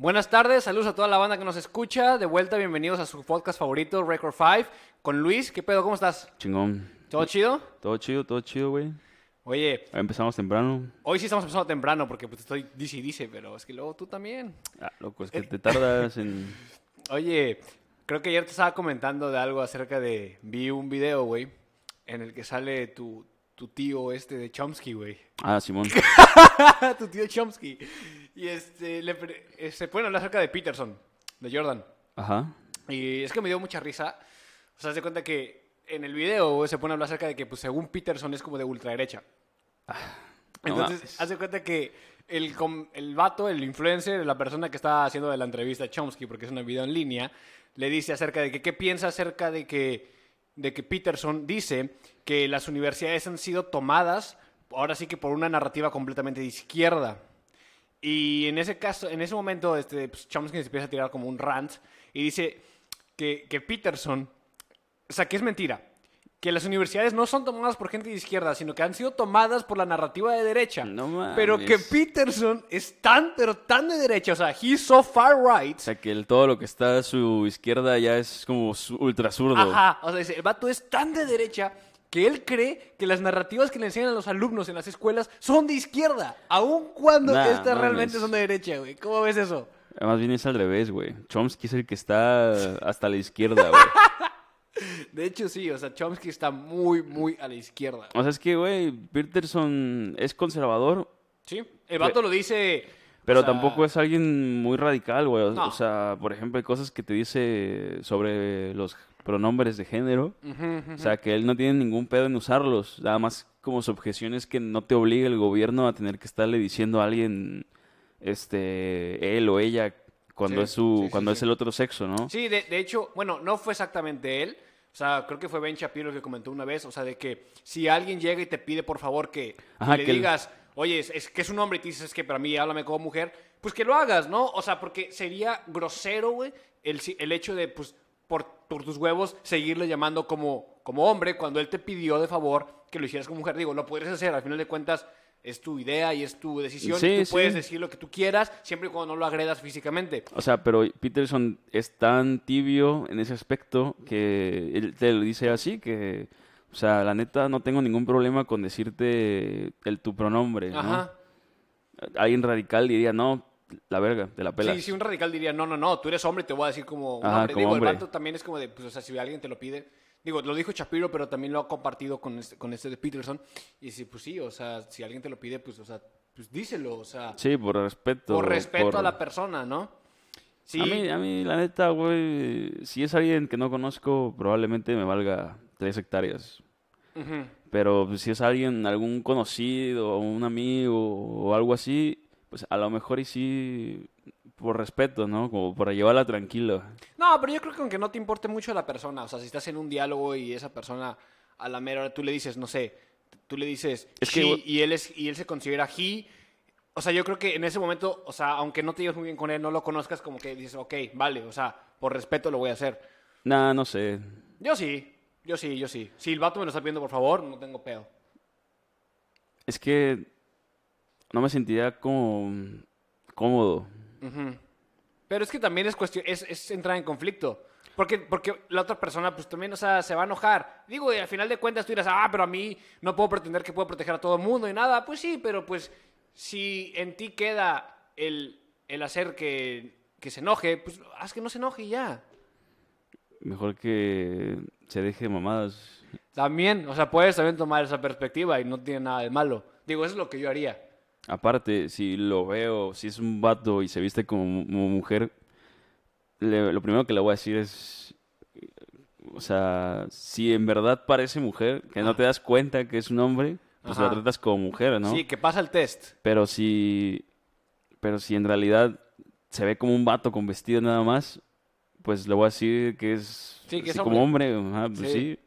Buenas tardes, saludos a toda la banda que nos escucha. De vuelta, bienvenidos a su podcast favorito, Record 5, con Luis. ¿Qué pedo? ¿Cómo estás? Chingón. ¿Todo chido? Todo chido, todo chido, güey. Oye, Empezamos temprano. hoy sí estamos empezando temprano porque pues, estoy dice y dice, pero es que luego tú también. Ah, loco, es que te tardas en... Oye, creo que ayer te estaba comentando de algo acerca de... Vi un video, güey, en el que sale tu, tu tío este de Chomsky, güey. Ah, Simón. tu tío Chomsky. Y este, le pre- se pueden hablar acerca de Peterson, de Jordan. Ajá. Y es que me dio mucha risa. O sea, se cuenta que en el video güey, se pone a hablar acerca de que, pues, según Peterson, es como de ultraderecha. no Entonces, hace cuenta que el, com- el vato, el influencer, la persona que está haciendo de la entrevista a Chomsky, porque es un video en línea, le dice acerca de que qué piensa acerca de que, de que Peterson dice que las universidades han sido tomadas, ahora sí que por una narrativa completamente de izquierda. Y en ese caso, en ese momento, este, pues, Chomsky se empieza a tirar como un rant y dice que, que Peterson, o sea, que es mentira, que las universidades no son tomadas por gente de izquierda, sino que han sido tomadas por la narrativa de derecha. No mames. Pero que Peterson es tan, pero tan de derecha, o sea, he's so far right. O sea, que el- todo lo que está a su izquierda ya es como ultra zurdo. Ajá, o sea, dice, el vato es tan de derecha que él cree que las narrativas que le enseñan a los alumnos en las escuelas son de izquierda, aun cuando Nah, estas realmente son de derecha, güey. ¿Cómo ves eso? Más bien es al revés, güey. Chomsky es el que está hasta la izquierda, güey. De hecho, sí, o sea, Chomsky está muy, muy a la izquierda. O sea, es que, güey, Peterson es conservador, Sí, el vato lo dice... pero o sea, tampoco es alguien muy radical, güey. No. o sea, por ejemplo, hay cosas que te dice sobre los pronombres de género. O sea, que él no tiene ningún pedo en usarlos. Nada más como su objeción es que no te obliga el gobierno a tener que estarle diciendo a alguien, este, él o ella, cuando Sí, es su, sí, cuando sí. es el otro sexo, ¿no? Sí, de, de hecho, bueno, no fue exactamente él. O sea, creo que fue Ben Shapiro que comentó una vez. O sea, de que si alguien llega y te pide, por favor, que, Ajá, le que el- digas, oye, es, es que es un hombre y te dices que para mí háblame como mujer, pues que lo hagas, ¿no? O sea, porque sería grosero, güey, el, el hecho de, pues, por, por tus huevos, seguirle llamando como, como hombre cuando él te pidió de favor que lo hicieras como mujer. Digo, lo podrías hacer, al final de cuentas. Es tu idea y es tu decisión. Sí, tú sí. puedes decir lo que tú quieras, siempre y cuando no lo agredas físicamente. O sea, pero Peterson es tan tibio en ese aspecto que él te lo dice así, que, o sea, la neta no tengo ningún problema con decirte el tu pronombre, ¿no? Ajá. Alguien radical diría, no, la verga, te la pelas. Sí, sí, un radical diría, no, no, no, tú eres hombre, te voy a decir como un Ajá, hombre. como Digo, hombre. el vato también es como de, pues, o sea, si alguien te lo pide. Digo, lo dijo Shapiro, pero también lo ha compartido con este, con este de Peterson. Y sí, pues sí, o sea, si alguien te lo pide, pues, o sea, pues díselo, o sea, Sí, por respeto. por respeto por- a la persona, ¿no? Sí, A mí, a mí, la neta, güey, si es alguien que no conozco, probablemente me valga tres hectáreas. Pero pues, si es alguien, algún conocido, un amigo o algo así, pues a lo mejor y sí, por respeto, ¿no? Como para llevarla tranquilo. No, pero yo creo que aunque no te importe mucho la persona, o sea, si estás en un diálogo y esa persona a la mera hora tú le dices, no sé, tú le dices Es que, y él es y él se considera he, o sea, yo creo que en ese momento, o sea, aunque no te lleves muy bien con él, no lo conozcas, como que dices, ok, vale, o sea, por respeto lo voy a hacer. Nah, no sé. Yo sí, yo sí, yo sí. Si el vato me lo está pidiendo, por favor, no tengo pedo. Es que no me sentiría como cómodo. Pero es que también es cuestión, es, es entrar en conflicto. Porque, porque la otra persona, pues también, o sea, se va a enojar. Digo, y al final de cuentas tú dirás, ah, pero a mí no puedo pretender que puedo proteger a todo el mundo y nada. Pues sí, pero pues si en ti queda el, el hacer que, que se enoje, pues haz que no se enoje y ya. Mejor que se deje de mamadas. También, o sea, puedes también tomar esa perspectiva y no tiene nada de malo. Digo, eso es lo que yo haría. Aparte, si lo veo, si es un vato y se viste como, mu- como mujer, le- lo primero que le voy a decir es, o sea, si en verdad parece mujer, que no te das cuenta que es un hombre, pues Ajá. la tratas como mujer, ¿no? Sí, que pasa el test. Pero si, pero si en realidad se ve como un vato con vestido nada más, pues le voy a decir que es, Sí, que es como hombre, ajá, Sí. pues sí.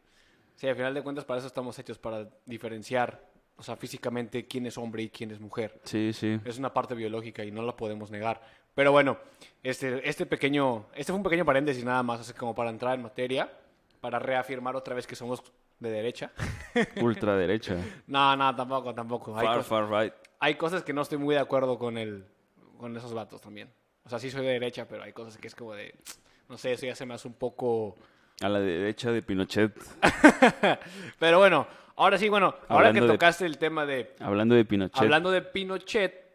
Sí, al final de cuentas para eso estamos hechos, para diferenciar, o sea, físicamente quién es hombre y quién es mujer. Sí, sí. Es una parte biológica y no la podemos negar. Pero bueno, este, este pequeño, este fue un pequeño paréntesis nada más, así como para entrar en materia, para reafirmar otra vez que somos de derecha. Ultraderecha. no, no, tampoco, tampoco. Hay, Far, cos- far right. hay cosas que no estoy muy de acuerdo con el, con esos vatos también. O sea, sí soy de derecha, pero hay cosas que es como de, no sé, eso ya se me hace un poco... A la derecha de Pinochet. pero bueno, ahora sí, bueno, ahora que de- tocaste el tema de, Hablando de Pinochet. Hablando de Pinochet,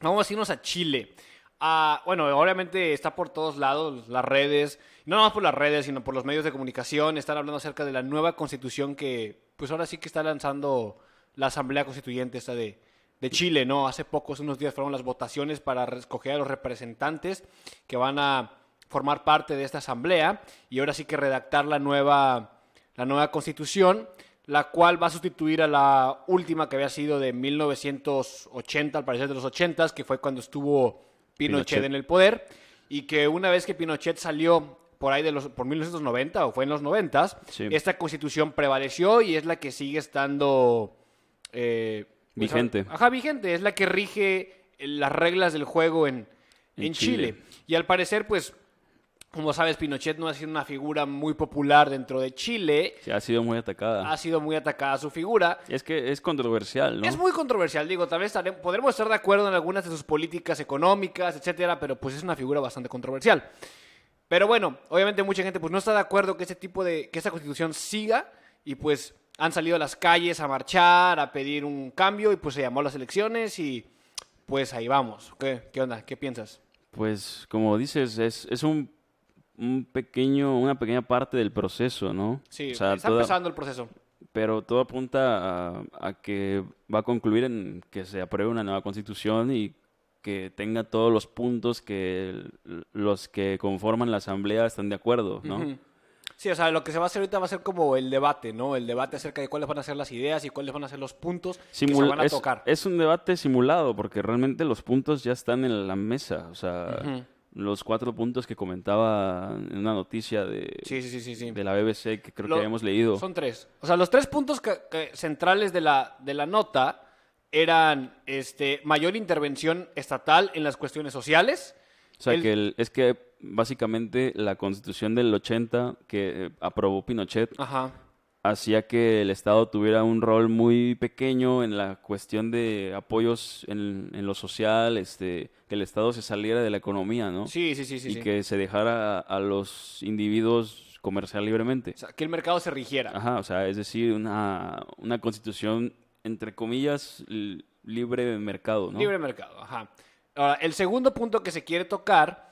vamos a irnos a Chile. Ah, bueno, obviamente está por todos lados, las redes, no nada más por las redes, sino por los medios de comunicación, están hablando acerca de la nueva constitución que, pues ahora sí que está lanzando la Asamblea Constituyente esta de, de Chile, ¿no? Hace pocos, unos días fueron las votaciones para escoger a los representantes que van a formar parte de esta asamblea y ahora sí que redactar la nueva, la nueva constitución, la cual va a sustituir a la última que había sido de 1980, al parecer de los 80, que fue cuando estuvo Pinochet, Pinochet. en el poder, y que una vez que Pinochet salió por ahí de los, por 1990 o fue en los 90, Sí. esta constitución prevaleció y es la que sigue estando eh, pues, Vigente. Ajá, vigente, es la que rige las reglas del juego en, en, En Chile. Chile. Y al parecer, pues, como sabes, Pinochet no ha sido una figura muy popular dentro de Chile. Sí, ha sido muy atacada. Ha sido muy atacada su figura. Es que es controversial, ¿no? Es muy controversial, digo, tal vez podremos estar de acuerdo en algunas de sus políticas económicas, etcétera, pero pues es una figura bastante controversial. Pero bueno, obviamente mucha gente pues no está de acuerdo que ese tipo de que esa constitución siga y pues han salido a las calles a marchar, a pedir un cambio y pues se llamó a las elecciones y pues ahí vamos. ¿Qué, qué onda? ¿Qué piensas? Pues como dices, es, es un, un pequeño, una pequeña parte del proceso, ¿no? Sí, O sea, está toda- empezando el proceso. pero todo apunta a, a que va a concluir en que se apruebe una nueva constitución y que tenga todos los puntos que los que conforman la asamblea están de acuerdo, ¿no? Sí, o sea, lo que se va a hacer ahorita va a ser como el debate, ¿no? El debate acerca de cuáles van a ser las ideas y cuáles van a ser los puntos que se van a es, tocar. es un debate simulado porque realmente los puntos ya están en la mesa, o sea. Los cuatro puntos que comentaba en una noticia de, Sí, sí, sí, sí. sí. de la BBC que creo Lo- que habíamos leído. Son tres. O sea, los tres puntos que- que- centrales de la, de la nota eran este, mayor intervención estatal en las cuestiones sociales. O sea, el- que el- es que básicamente la constitución del 80 que eh, aprobó Pinochet Ajá. Hacía que el Estado tuviera un rol muy pequeño en la cuestión de apoyos en, en lo social, este, que el Estado se saliera de la economía, ¿no? Sí, sí, sí, sí. y sí. que se dejara a, a los individuos comerciar libremente. O sea, que el mercado se rigiera. Ajá, o sea, es decir, una, una constitución, entre comillas, libre de mercado, ¿no? Libre mercado, ajá. Ahora, el segundo punto que se quiere tocar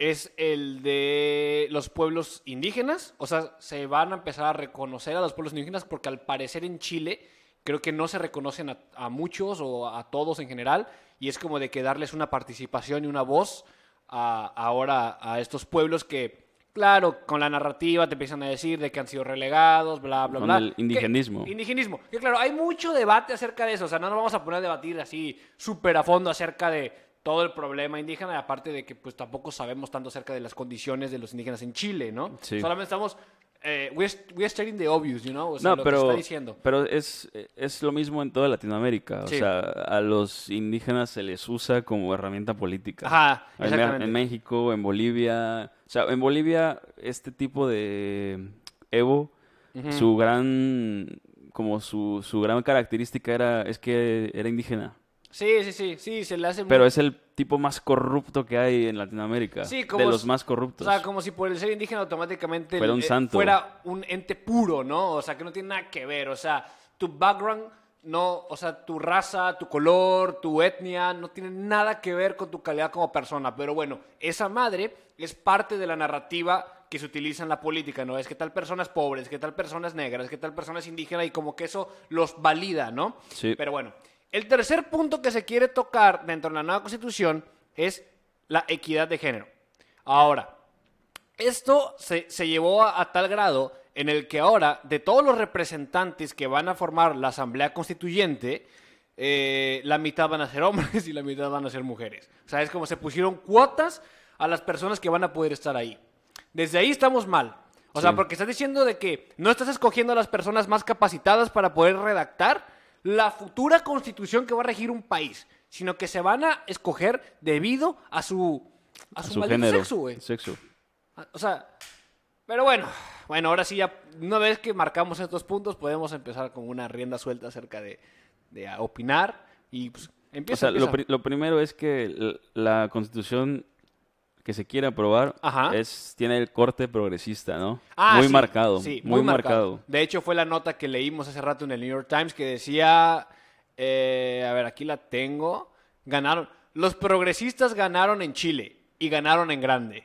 es el de los pueblos indígenas. O sea, se van a empezar a reconocer a los pueblos indígenas porque al parecer en Chile creo que no se reconocen a, a muchos o a todos en general. Y es como de que darles una participación y una voz a- ahora a estos pueblos que, claro, con la narrativa te empiezan a decir de que han sido relegados, bla, bla, Con bla. el Que- indigenismo. indigenismo. Que claro, hay mucho debate acerca de eso. O sea, no nos vamos a poner a debatir así súper a fondo acerca de todo el problema indígena. Y aparte de que pues tampoco sabemos tanto acerca de las condiciones de los indígenas en Chile, ¿no? Sí. Solamente estamos... Eh, we're, we're stating the obvious, you know? O sea, No, lo que pero, está diciendo. pero es, es lo mismo en toda Latinoamérica. O Sí. sea, a los indígenas se les usa como herramienta política. Ajá, En, Me- exactamente. en México, en Bolivia. O sea, en Bolivia, este tipo de Evo, su gran, como su, su gran característica era, es que era indígena. Sí, sí, sí, sí, se le hace Pero muy- es el tipo más corrupto que hay en Latinoamérica. Sí, de como los s- más O corruptos. sea, como si por el ser indígena automáticamente Fuera un eh, santo. fuera un ente puro, ¿no? O sea, que no tiene nada que ver. O sea, tu background, no, o sea, tu raza, tu color, tu etnia, no tiene nada que ver con tu calidad como persona. Pero bueno, esa madre es parte de la narrativa que se utiliza en la política, ¿no? Es que tal persona es pobre, es que tal persona es negra, es que tal persona es indígena y como que eso los valida, ¿no? Sí. Pero bueno, el tercer punto que se quiere tocar dentro de la nueva constitución es la equidad de género. Ahora, esto se, se llevó a, a tal grado en el que ahora, de todos los representantes que van a formar la Asamblea Constituyente, eh, la mitad van a ser hombres y la mitad van a ser mujeres. O sea, es como se pusieron cuotas a las personas que van a poder estar ahí. Desde ahí estamos mal. O sea, porque estás diciendo de que no estás escogiendo a las personas más capacitadas para poder redactar la futura constitución que va a regir un país, sino que se van a escoger debido a su a a su, su maldito género. sexo, güey. Sexo. Ah, O sea, pero bueno, bueno, ahora sí ya, una vez que marcamos estos puntos, podemos empezar con una rienda suelta acerca de, de opinar y pues O empieza. sea, lo, empieza. pri- lo primero es que la constitución que se quiere aprobar Ajá. es tiene el corte progresista, ¿no? Ah, muy sí, marcado, sí, muy, marcado. De hecho, fue la nota que leímos hace rato en el New York Times que decía, eh, a ver, aquí la tengo, ganaron, los progresistas ganaron en Chile y ganaron en grande.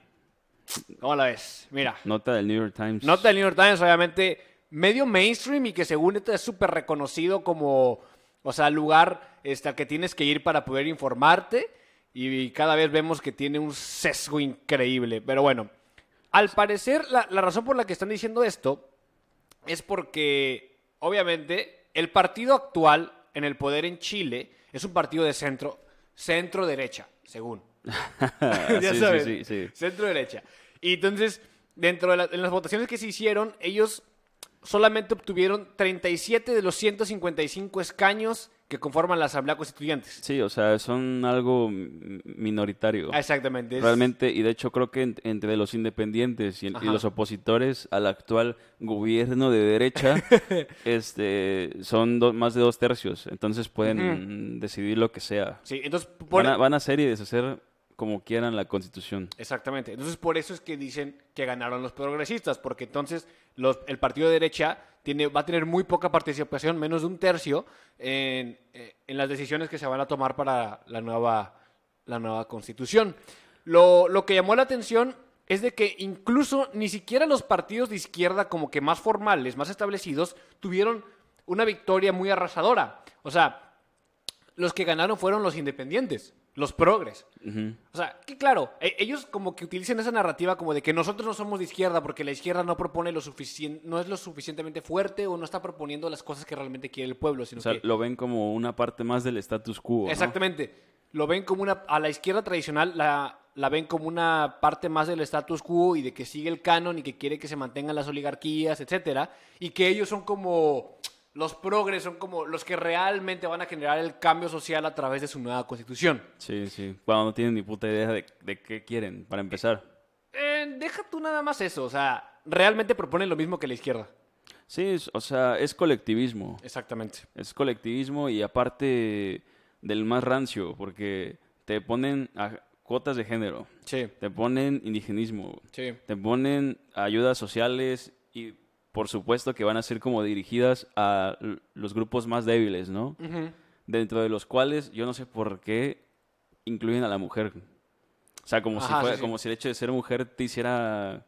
¿Cómo la ves? Mira, Nota del New York Times. nota del New York Times, obviamente, medio mainstream y que según esto es súper reconocido como, o sea, lugar este, al que tienes que ir para poder informarte y cada vez vemos que tiene un sesgo increíble. Pero bueno, al parecer la, la razón por la que están diciendo esto es porque, obviamente, el partido actual en el poder en Chile es un partido de centro, centro derecha, según. ya Sí, sí, sabes, sí, sí. centro derecha. Y entonces, dentro de la- en las votaciones que se hicieron, ellos solamente obtuvieron 37 de los 155 escaños que conforman la Asamblea Constituyente. Sí, o sea, son algo minoritario. Exactamente. Realmente, y de hecho creo que en- entre los independientes y, los opositores al actual gobierno de derecha, este, son do- más de dos tercios. Entonces pueden decidir lo que sea. Sí, entonces, por- Van a, van a hacer y deshacer como quieran la constitución. Exactamente. Entonces, por eso es que dicen que ganaron los progresistas, porque entonces los- el partido de derecha tiene, va a tener muy poca participación, menos de un tercio, en, eh, en las decisiones que se van a tomar para la nueva, la nueva constitución. Lo, lo que llamó la atención es de que incluso ni siquiera los partidos de izquierda como que más formales, más establecidos, tuvieron una victoria muy arrasadora. O sea, los que ganaron fueron los independientes, los progres. O sea, que claro, e- ellos como que utilizan esa narrativa como de que nosotros no somos de izquierda porque la izquierda no propone lo suficiente, no es lo suficientemente fuerte o no está proponiendo las cosas que realmente quiere el pueblo, sino O sea, que lo ven como una parte más del status quo. ¿no? exactamente lo ven como una a la izquierda tradicional la la ven como una parte más del status quo y de que sigue el canon y que quiere que se mantengan las oligarquías, etcétera, y que ellos son como los progres, son como los que realmente van a generar el cambio social a través de su nueva constitución. Sí, sí. Cuando no tienen ni puta idea de, de qué quieren, para empezar. Eh, deja tú nada más eso, o sea, realmente proponen lo mismo que la izquierda. Sí, o sea, es colectivismo. Exactamente. Es colectivismo y aparte del más rancio, porque te ponen a cuotas de género, Sí, te ponen indigenismo, sí. te ponen ayudas sociales y por supuesto que van a ser como dirigidas a los grupos más débiles, ¿no? Dentro de los cuales yo no sé por qué incluyen a la mujer. O sea, como, Ajá, si, fuera- sí, sí. como si el hecho de ser mujer te hiciera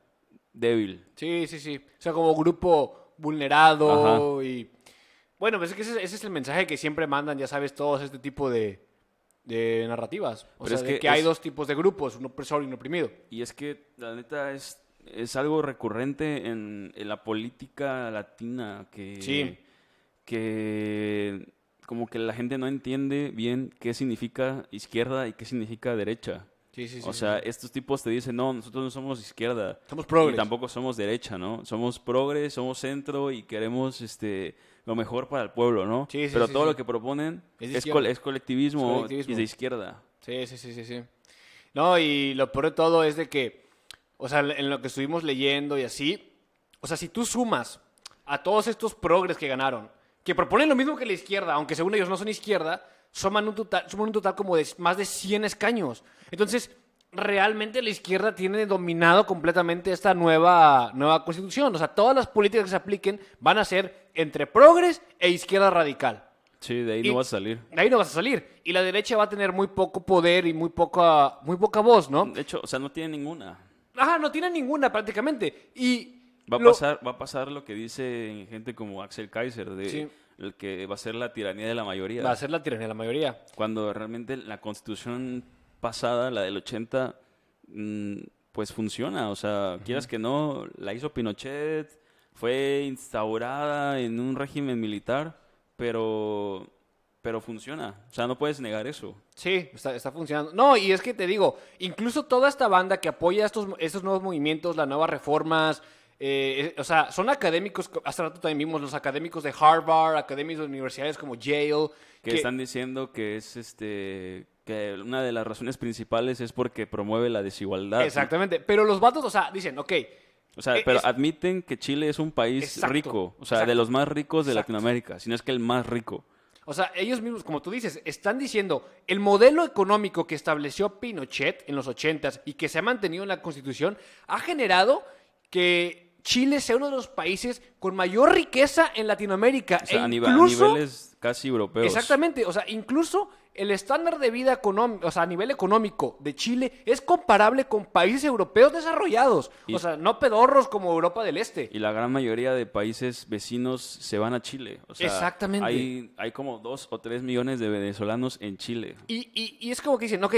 débil. Sí, sí, sí. O sea, como grupo vulnerado y... Bueno, pues es que ese, ese es el mensaje que siempre mandan, ya sabes, todos este tipo de, de narrativas. O Pero sea, es de que hay dos tipos de grupos, un opresor y un oprimido. Y es que, la neta, es, es algo recurrente en, en la política latina que, Sí. que como que la gente no entiende bien qué significa izquierda y qué significa derecha. Sí, sí, sí. o sea, estos tipos te dicen, no, nosotros no somos izquierda. Somos progres. Y tampoco somos derecha, ¿no? Somos progres, somos centro y queremos este lo mejor para el pueblo, ¿no? Sí, sí, Pero todo lo que proponen Es es, izquierda. es colectivismo, Es colectivismo. y de izquierda. Sí, sí, sí, sí, sí. No, y lo peor de todo es de que, o sea, en lo que estuvimos leyendo y así, o sea, si tú sumas a todos estos progres que ganaron, que proponen lo mismo que la izquierda, aunque según ellos no son izquierda, suman un total, suman un total como de más de 100 escaños. Entonces, realmente la izquierda tiene dominado completamente esta nueva, nueva constitución. O sea, todas las políticas que se apliquen van a ser entre progres e izquierda radical. Sí, de ahí Y- no vas a salir. De ahí no vas a salir. Y la derecha va a tener muy poco poder y muy poca, muy poca voz, ¿no? De hecho, o sea, no tiene ninguna. Ajá, no tiene ninguna prácticamente. Y Va a, lo- pasar, va a pasar lo que dice gente como Axel Kaiser, de Sí. el que va a ser la tiranía de la mayoría. va a ser la tiranía de la mayoría. Cuando realmente la constitución pasada, la del 80, mm, pues funciona. O sea, quieras que no, la hizo Pinochet, fue instaurada en un régimen militar, pero, pero funciona. O sea, no puedes negar eso. Sí, está, está funcionando. No, y es que te digo, incluso toda esta banda que apoya estos, estos nuevos movimientos, las nuevas reformas, eh, eh, o sea, son académicos, hace rato también vimos los académicos de Harvard, académicos de universidades como Yale, Que, están diciendo que es este que una de las razones principales es porque promueve la desigualdad. Exactamente, pero los vatos, o sea, dicen, ok, O sea, Eh, pero es- admiten que Chile es un país Exacto, rico, o sea, exacto, de los más ricos de exacto. Latinoamérica, si no es que el más rico. O sea, ellos mismos, como tú dices, están diciendo, el modelo económico que estableció Pinochet en los 80s y que se ha mantenido en la Constitución ha generado que Chile sea uno de los países con mayor riqueza en Latinoamérica. O sea, e nive- a incluso- niveles casi europeos. Exactamente, o sea, incluso el estándar de vida económico, o sea, a nivel económico de Chile es comparable con países europeos desarrollados, Y- o sea, no pedorros como Europa del Este. Y la gran mayoría de países vecinos se van a Chile. O sea, Exactamente. Hay, hay como dos o tres millones de venezolanos en Chile. Y, y- y es como que dicen, ok,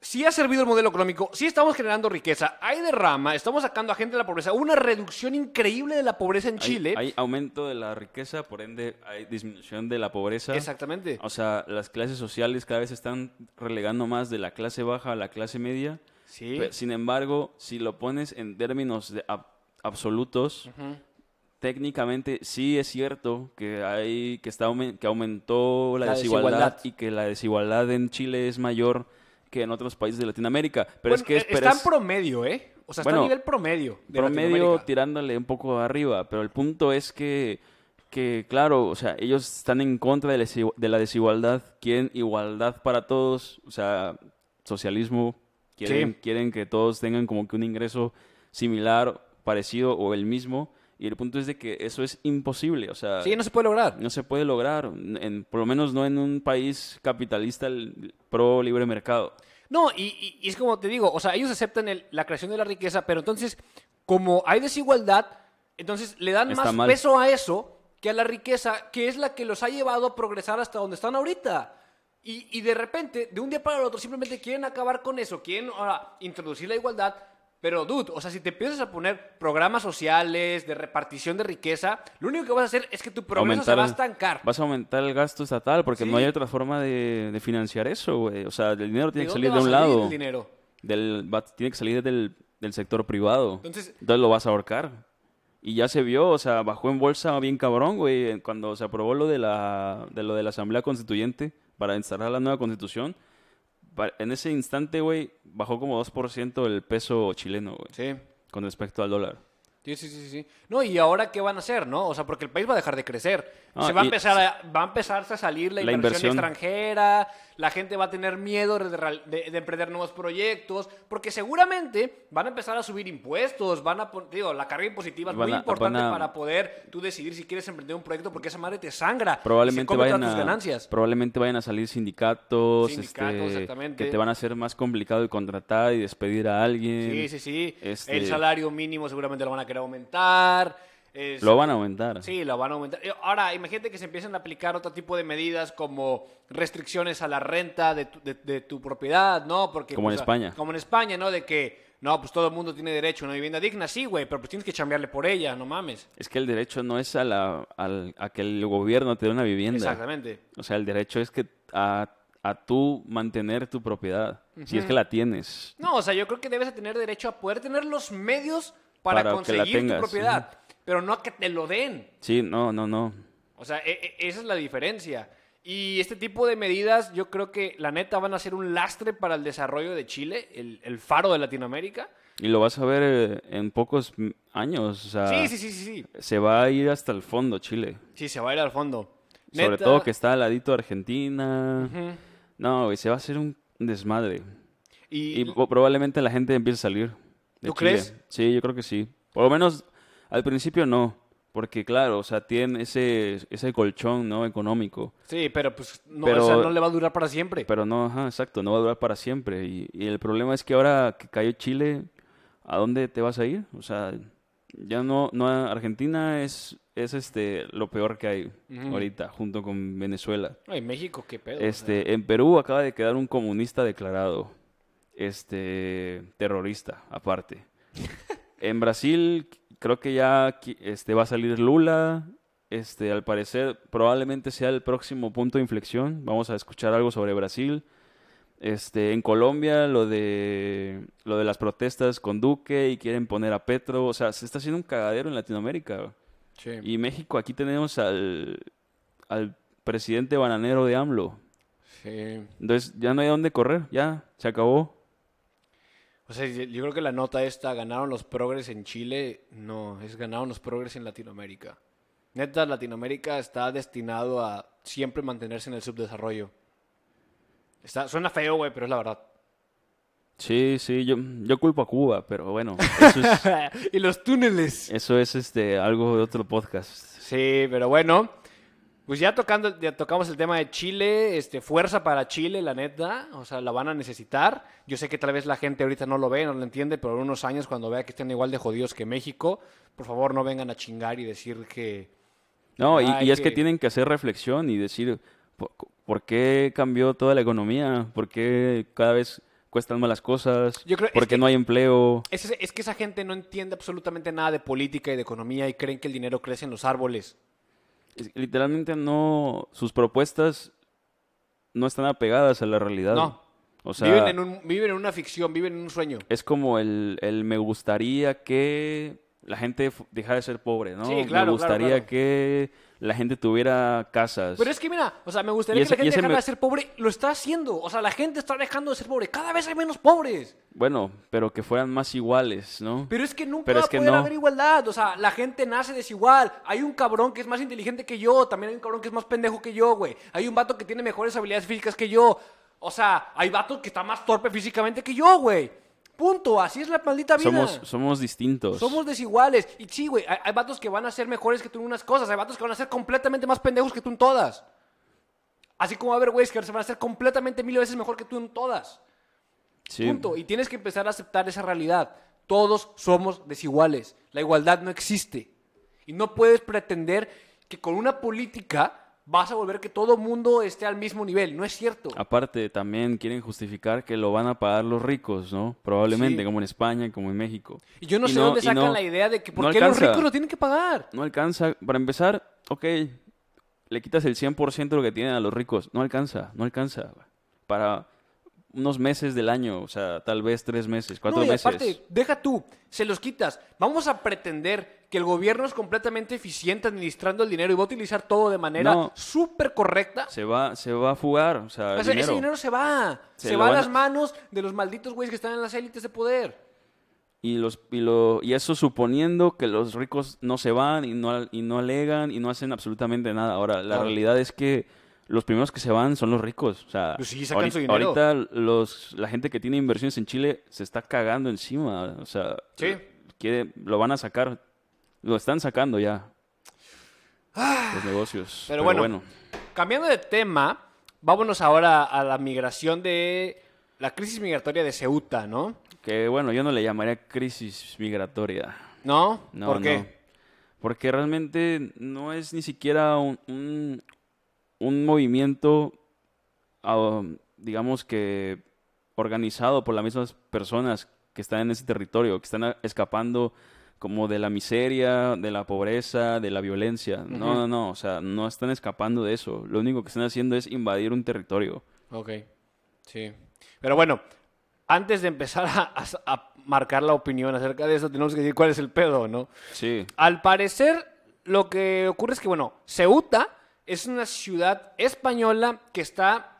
sí ha servido el modelo económico, sí estamos generando riqueza, hay derrama, estamos sacando a gente de la pobreza, una reducción increíble de la pobreza en Hay- Chile. Hay, aumento de la riqueza, por ende hay disminución de la pobreza. Exactamente. O sea, las clases sociales cada vez están relegando más de la clase baja a la clase media. Sí. Sin embargo, si lo pones en términos de ab- absolutos, técnicamente sí es cierto que hay que está que aumentó la, La desigualdad, desigualdad. y que la desigualdad en Chile es mayor que en otros países de Latinoamérica. Pero es que es, eh, pero está en promedio, ¿eh? O sea, está Bueno, a nivel promedio. De promedio tirándole un poco arriba, pero el punto es que que claro, o sea, ellos están en contra de la desi- de la desigualdad, quieren igualdad para todos, o sea, socialismo, quieren, Sí. quieren que todos tengan como que un ingreso similar, parecido o el mismo, y el punto es de que eso es imposible, o sea, Sí, no se puede lograr. no se puede lograr, en, por lo menos no en un país capitalista pro libre mercado. No, y, y- y es como te digo, o sea, ellos aceptan el- la creación de la riqueza, pero entonces, como hay desigualdad, entonces le dan Está más mal. peso a eso que a la riqueza, que es la que los ha llevado a progresar hasta donde están ahorita. Y, y de repente, de un día para el otro, simplemente quieren acabar con eso, quieren ahora introducir la igualdad. Pero, dude, o sea, si te empiezas a poner programas sociales de repartición de riqueza, lo único que vas a hacer es que tu progreso se va a estancar. Vas a aumentar el gasto estatal porque Sí. no hay otra forma de, de financiar eso, güey. O sea, el dinero tiene ¿De que salir de un lado. el dinero? Del, va- tiene que salir del, del sector privado. Entonces- Entonces lo vas a ahorcar. Y ya se vio, o sea, bajó en bolsa bien cabrón, güey, cuando se aprobó lo de la, de lo de la Asamblea Constituyente para instalar la nueva constitución. En ese instante, güey, bajó como 2% el peso chileno, güey, Sí. con respecto al dólar. Sí, sí, sí, sí. No, y ahora qué van a hacer, ¿no? O sea, porque el país va a dejar de crecer. Ah, Se va a empezar a, va a empezarse a salir la, La inversión, inversión. extranjera, la gente va a tener miedo de, real- de- de emprender nuevos proyectos, porque seguramente van a empezar a subir impuestos, van a digo, la carga impositiva es Van muy a- importante a- para poder tú decidir si quieres emprender un proyecto porque esa madre te sangra. se Probablemente todas vayan, tus ganancias. probablemente vayan a salir sindicatos, Sindicatos, este, exactamente. que te van a hacer más complicado de contratar y despedir a alguien. Sí, sí, sí. Este- El salario mínimo seguramente lo van a querer aumentar. es- Lo van a aumentar. Sí, lo van a aumentar. Eh, Ahora, imagínate que se empiecen a aplicar otro tipo de medidas como restricciones a la renta de tu, de, de tu propiedad, ¿no? Porque, Como en pues, España. Como en España, ¿no? De que, no, pues todo el mundo tiene derecho a una vivienda digna, sí, güey, pero pues tienes que chambearle por ella, no mames. Es que el derecho no es a, la, al- a que el gobierno te dé una vivienda. Exactamente. O sea, el derecho es que a, a tú mantener tu propiedad, si es que la tienes. No, o sea, yo creo que debes de tener derecho a poder tener los medios para, Para que la conseguir tu propiedad, pero no a que te lo den. Sí, no, no, no. O sea, e- e- esa es la diferencia. Y este tipo de medidas yo creo que la neta van a ser un lastre para el desarrollo de Chile, el, el faro de Latinoamérica. Y lo vas a ver eh, en pocos años. O sea, Sí, sí, sí, sí, sí. se va a ir hasta el fondo Chile. Sí, se va a ir al fondo. Sobre todo que está al ladito de Argentina. No, güey, se va a hacer un desmadre. Y, Y probablemente la gente empiece a salir. ¿Tú Chile. crees? Sí, yo creo que sí. Por lo menos al principio no. Porque claro, o sea, tienen ese, ese colchón, ¿no? Económico. sí, pero pues no, Pero- o sea, no le va a durar para siempre. Pero no, ajá, exacto, no va a durar para siempre. Y, y el problema es que ahora que cayó Chile, ¿a dónde te vas a ir? O sea, ya no, no Argentina es, es este lo peor que hay ahorita, junto con Venezuela. Ay, México, qué pedo. o sea. Este, en Perú acaba de quedar un comunista declarado, este, terrorista, aparte. En Brasil creo que ya este, va a salir Lula, este, al parecer probablemente sea el próximo punto de inflexión. Vamos a escuchar algo sobre Brasil. Este, en Colombia lo de lo de las protestas con Duque y quieren poner a Petro, o sea, se está haciendo un cagadero en Latinoamérica. Sí. Y México aquí tenemos al al presidente bananero de AMLO. Sí. Entonces ya no hay dónde correr, ya se acabó. O sea, yo creo que la nota esta, ganaron los progres en Chile, no, es ganaron los progres en Latinoamérica. Neta, Latinoamérica está destinado a siempre mantenerse en el subdesarrollo. Está, suena feo, güey, pero es la verdad. Sí, sí, yo, yo culpo a Cuba, pero bueno, eso es, y los túneles. eso es este, algo de otro podcast. Sí, pero bueno. Pues ya tocando, ya tocamos el tema de Chile, este, fuerza para Chile, la neta, o sea, la van a necesitar. Yo sé que tal vez la gente ahorita no lo ve, no lo entiende, pero en unos años cuando vea que estén igual de jodidos que México, por favor no vengan a chingar y decir que... No, y, es que que- tienen que hacer reflexión y decir, ¿por, por qué cambió toda la economía? ¿Por qué cada vez cuestan más las cosas? Yo creo- ¿Por qué que- no hay empleo? Es, es que esa gente no entiende absolutamente nada de política y de economía y creen que el dinero crece en los árboles. Literalmente no, sus propuestas no están apegadas a la realidad. No. O sea, viven, en un, viven en una ficción, viven en un sueño. es como el, el me gustaría que la gente dejara de ser pobre, ¿no? Sí, claro, me gustaría claro. que la gente tuviera casas. Pero es que mira, o sea, me gustaría que la gente dejara me- de ser pobre. Lo está haciendo. O sea, la gente está dejando de ser pobre. Cada vez hay menos pobres. Bueno, pero que fueran más iguales, ¿no? Pero es que nunca Pero va es a que poder no. haber igualdad. O sea, la gente nace desigual. Hay un cabrón que es más inteligente que yo. También hay un cabrón que es más pendejo que yo, güey. Hay un vato que tiene mejores habilidades físicas que yo. O sea, hay vato que está más torpe físicamente que yo, güey. Punto. Así es la maldita vida. Somos, somos distintos. Somos desiguales. Y sí, güey, hay, hay vatos que van a ser mejores que tú en unas cosas. Hay vatos que van a ser completamente más pendejos que tú en todas. Así como va a haber güeyes que se van a ser completamente mil veces mejor que tú en todas. Sí. Punto. Y tienes que empezar a aceptar esa realidad. Todos somos desiguales. La igualdad no existe. Y no puedes pretender que con una política vas a volver que todo mundo esté al mismo nivel. No es cierto. Aparte, también quieren justificar que lo van a pagar los ricos, ¿no? Probablemente, Sí. como en España, como en México. Y yo no Y sé dónde sacan no- la idea de que por no qué los ricos lo tienen que pagar. No alcanza. Para empezar, ok, le quitas el 100% de lo que tienen a los ricos. No alcanza, no alcanza. Para unos meses del año, o sea, tal vez tres meses, cuatro no, y meses. aparte, deja tú, se los quitas. Vamos a pretender que el gobierno es completamente eficiente administrando el dinero y va a utilizar todo de manera No. súper correcta. Se va, se va a fugar, o sea, el O sea, dinero. ese dinero se va. Se va a las manos de los malditos güeyes que están en las élites de poder. Y, los, y, lo, y eso suponiendo que los ricos no se van y no, y no alegan y no hacen absolutamente nada. Ahora, la Claro. realidad es que los primeros que se van son los ricos. O sea, Pues sí, sacan ahorita, su dinero. ahorita los, la gente que tiene inversiones en Chile se está cagando encima. O sea, Sí. quiere, lo van a sacar. Lo están sacando ya. los negocios. Ah. pero bueno. Cambiando de tema, vámonos ahora a la migración de la crisis migratoria de Ceuta, ¿no? Que bueno, yo no le llamaría crisis migratoria. ¿No? No, ¿Por qué? no. Porque realmente no es ni siquiera un, un, un movimiento, ah, digamos que organizado por las mismas personas que están en ese territorio, que están a- escapando como de la miseria, de la pobreza, de la violencia. No, no, no, o sea, no están escapando de eso. Lo único que están haciendo es invadir un territorio. Ok, sí. Pero bueno, antes de empezar a, a- a marcar la opinión acerca de eso, tenemos que decir cuál es el pedo, ¿no? Sí, Al parecer, lo que ocurre es que, bueno, Ceuta es una ciudad española que está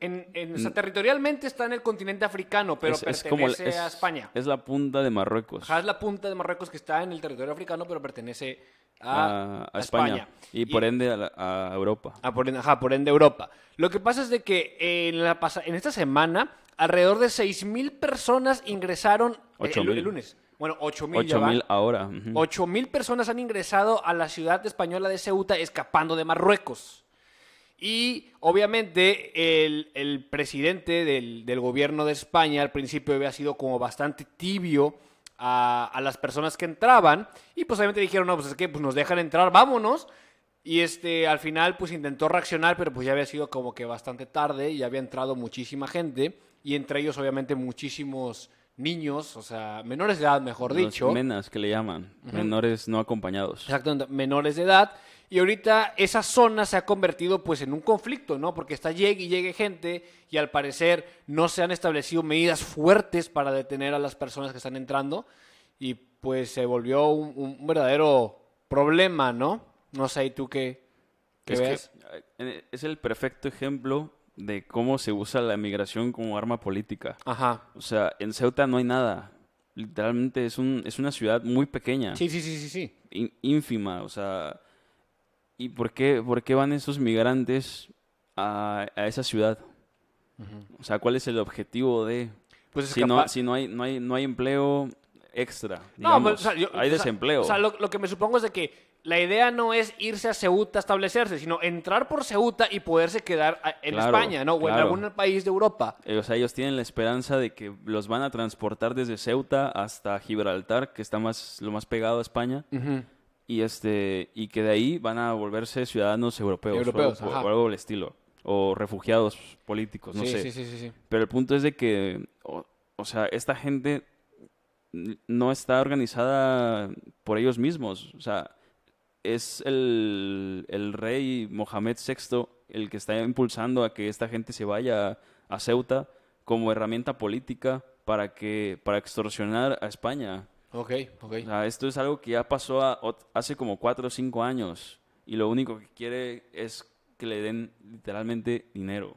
en, en- o sea, territorialmente está en el continente africano, pero Mm. es pertenece como a es- España. Es la punta de Marruecos. Ajá, es la punta de Marruecos que está en el territorio africano, pero pertenece a, a, a España. Y por ende a, la- a Europa. Ah, por ende, ajá, por ende Europa. Lo que pasa es de que en, la pasa- en esta semana alrededor de 6.000 personas ingresaron eh, el, 8.000. el lunes. Bueno, 8.000 ya van. 8000 ahora. ujú. 8.000 personas han ingresado a la ciudad española de Ceuta escapando de Marruecos. Y obviamente el, el presidente del, del gobierno de España al principio había sido como bastante tibio a, a las personas que entraban. Y pues obviamente dijeron, no, pues es que pues, nos dejan entrar, vámonos. Y este, al final pues intentó reaccionar, pero pues ya había sido como que bastante tarde y había entrado muchísima gente. Y entre ellos obviamente muchísimos niños, o sea, menores de edad, mejor Los dicho. menas que le llaman. Menores no acompañados. Exactamente, menores de edad. Y ahorita esa zona se ha convertido pues en un conflicto, ¿no? Porque está llegue y llegue gente y al parecer no se han establecido medidas fuertes para detener a las personas que están entrando y pues se volvió un, un verdadero problema, ¿no? No sé, ¿y tú qué, qué Es, ves? eh, es el perfecto ejemplo de cómo se usa la migración como arma política. Ajá. O sea, en Ceuta no hay nada. Literalmente es, un, es una ciudad muy pequeña, Sí, sí, sí, sí, sí. in- ínfima. O sea, ¿Y por qué, por qué van esos migrantes a, a esa ciudad? O sea, ¿cuál es el objetivo de...? Pues Si no, si no hay, no hay, no hay empleo extra, No, pues, o sea, yo- hay desempleo. O sea, lo, lo que me supongo es de que la idea no es irse a Ceuta a establecerse, sino entrar por Ceuta y poderse quedar en Claro, España, ¿no? O en algún país de Europa. Eh, O sea, ellos tienen la esperanza de que los van a transportar desde Ceuta hasta Gibraltar, que está más, lo más pegado a España, y este y que de ahí van a volverse ciudadanos europeos, Europeos, o, algo, o algo del estilo, o refugiados políticos, no sí, sé. sí, sí, sí, sí. Pero el punto es de que, o, o sea, esta gente no está organizada por ellos mismos. O sea, es el, el rey Mohamed VI el que está impulsando a que esta gente se vaya a Ceuta como herramienta política para que para extorsionar a España. Ok, ok. O sea, esto es algo que ya pasó a- hace como cuatro o cinco años y lo único que quiere es que le den literalmente dinero.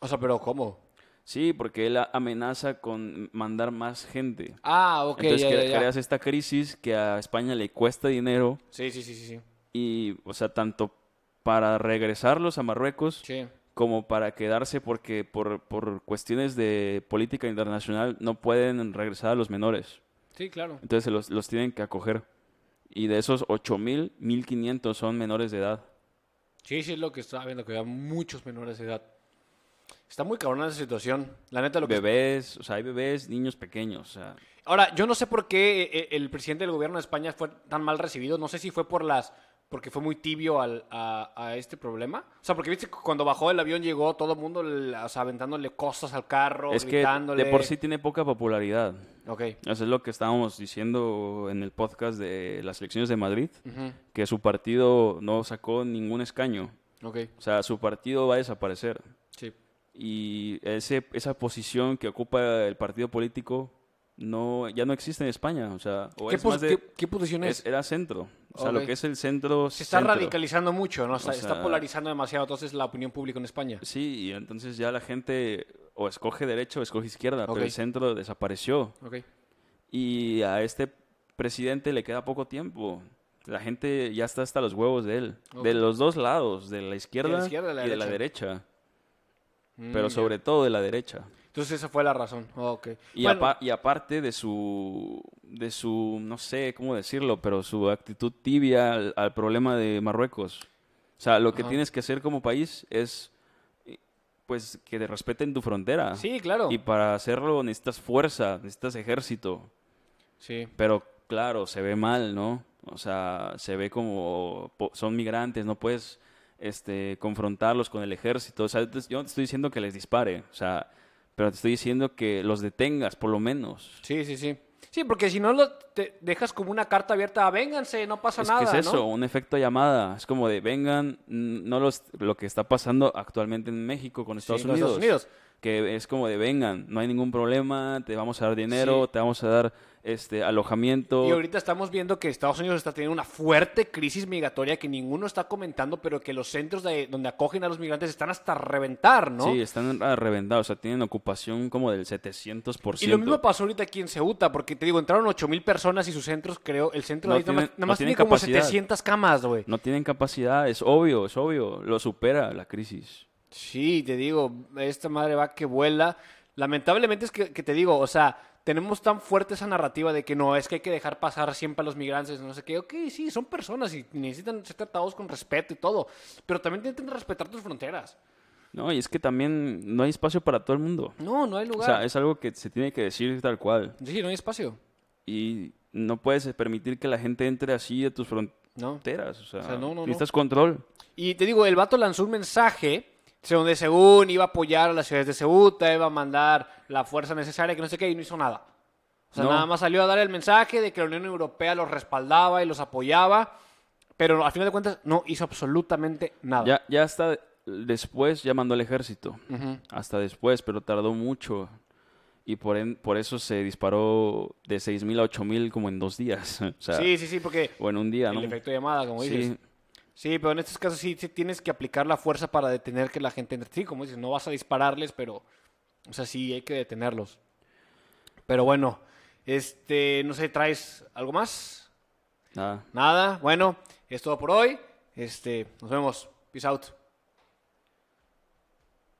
O sea, pero ¿cómo? Sí, porque él amenaza con mandar más gente. Ah, ok, Entonces ya, ya, ya. creas esta crisis que a España le cuesta dinero Sí, sí, sí, sí, sí. y, o sea, tanto para regresarlos a Marruecos Sí. como para quedarse porque por, por cuestiones de política internacional no pueden regresar a los menores. Sí, claro. Entonces los, los tienen que acoger. Y de esos 8.000, 1.500 son menores de edad. Sí, sí, es lo que estaba viendo, que había muchos menores de edad. Está muy cabrona esa situación. La neta, lo que... Bebés, o sea, hay bebés, niños pequeños. O sea, Ahora, yo no sé por qué eh, el presidente del gobierno de España fue tan mal recibido. No sé si fue por las... Porque fue muy tibio al- a, a este problema. O sea, porque viste que cuando bajó el avión llegó todo el mundo o sea, aventándole cosas al carro, es que gritándole. de por sí tiene poca popularidad. Ok. Eso es lo que estábamos diciendo en el podcast de las elecciones de Madrid, Ujú. que su partido no sacó ningún escaño. Ok. O sea, su partido va a desaparecer. Y ese, esa posición que ocupa el partido político no, ya no existe en España. O sea, o ¿Qué, es más de- qué- qué posición es? es- era centro. O sea, lo que es el centro. Se está centro. radicalizando mucho, ¿no? O sea, O está polarizando demasiado entonces la opinión pública en España. Sí, y entonces ya la gente o escoge derecha o escoge izquierda, pero el centro desapareció. Y a este presidente le queda poco tiempo. La gente ya está hasta los huevos de él. De los dos lados, de la izquierda, y de la derecha. Mm, Pero sobre todo de la derecha. Entonces esa fue la razón. ok. Y, Bueno, apa- y aparte de su, de su, no sé cómo decirlo, pero su actitud tibia al, al problema de Marruecos. O sea, lo que tienes que hacer como país es, eh, pues, que te respeten tu frontera. Sí, claro. Y para hacerlo necesitas fuerza, necesitas ejército. Sí. Pero claro, se ve mal, ¿no? O sea, se ve como son migrantes, no puedes este, confrontarlos con el ejército. O sea, yo no te estoy diciendo que les dispare, o sea, pero te estoy diciendo que los detengas, por lo menos. Sí, sí, sí. Sí, porque si no lo te dejas como una carta abierta, vénganse, no pasa es nada. que es eso, ¿no? un efecto llamada. Es como de, vengan, no los, lo que está pasando actualmente en México con Unidos, Estados Unidos. Que es como de, vengan, no hay ningún problema, te vamos a dar dinero, Sí. te vamos a dar este alojamiento. Y ahorita estamos viendo que Estados Unidos está teniendo una fuerte crisis migratoria que ninguno está comentando, pero que los centros de, donde acogen a los migrantes están hasta reventar, ¿no? Sí, están a reventar, o sea, tienen ocupación como del 700%. Y lo mismo pasó ahorita aquí en Ceuta, porque te digo, entraron 8000 personas y sus centros, creo, el centro No de ahí nada más, tienen- nada no más tiene como capacidad. 700 camas, güey. No tienen capacidad, es obvio, es obvio, lo supera la crisis. Sí, te digo, esta madre va que vuela. Lamentablemente es que, que te digo, o sea, tenemos tan fuerte esa narrativa de que no, es que hay que dejar pasar siempre a los migrantes, no sé qué. Ok, sí, son personas y necesitan ser tratados con respeto y todo, pero también tienen que respetar tus fronteras. No, y es que también no hay espacio para todo el mundo. No, no hay O lugar. sea, es algo que se tiene que decir tal cual. Sí, no hay espacio. Y no puedes permitir que la gente entre así a tus No. fronteras. O sea, O sea, no, no, no. necesitas control. Y te digo, el vato lanzó un mensaje donde según iba a apoyar a las ciudades de Ceuta, iba a mandar la fuerza necesaria, que no sé qué, y no hizo nada. O sea, No. nada más salió a dar el mensaje de que la Unión Europea los respaldaba y los apoyaba, pero al final de cuentas no hizo absolutamente nada. Ya, ya hasta después ya mandó el ejército. Hasta después, pero tardó mucho. Y por, en- por eso se disparó de 6.000 a 8.000 como en dos días. O sea, sí, sí, sí, porque o en un día, el ¿no? efecto llamada, como dices. Sí, pero en estos casos sí, sí tienes que aplicar la fuerza para detener que la gente entre. Sí, como dices, no vas a dispararles, pero. O sea, sí, hay que detenerlos. Pero bueno, este, no sé, ¿traes algo más? nada. Nada. Bueno, es todo por hoy. Este, nos vemos. Peace out.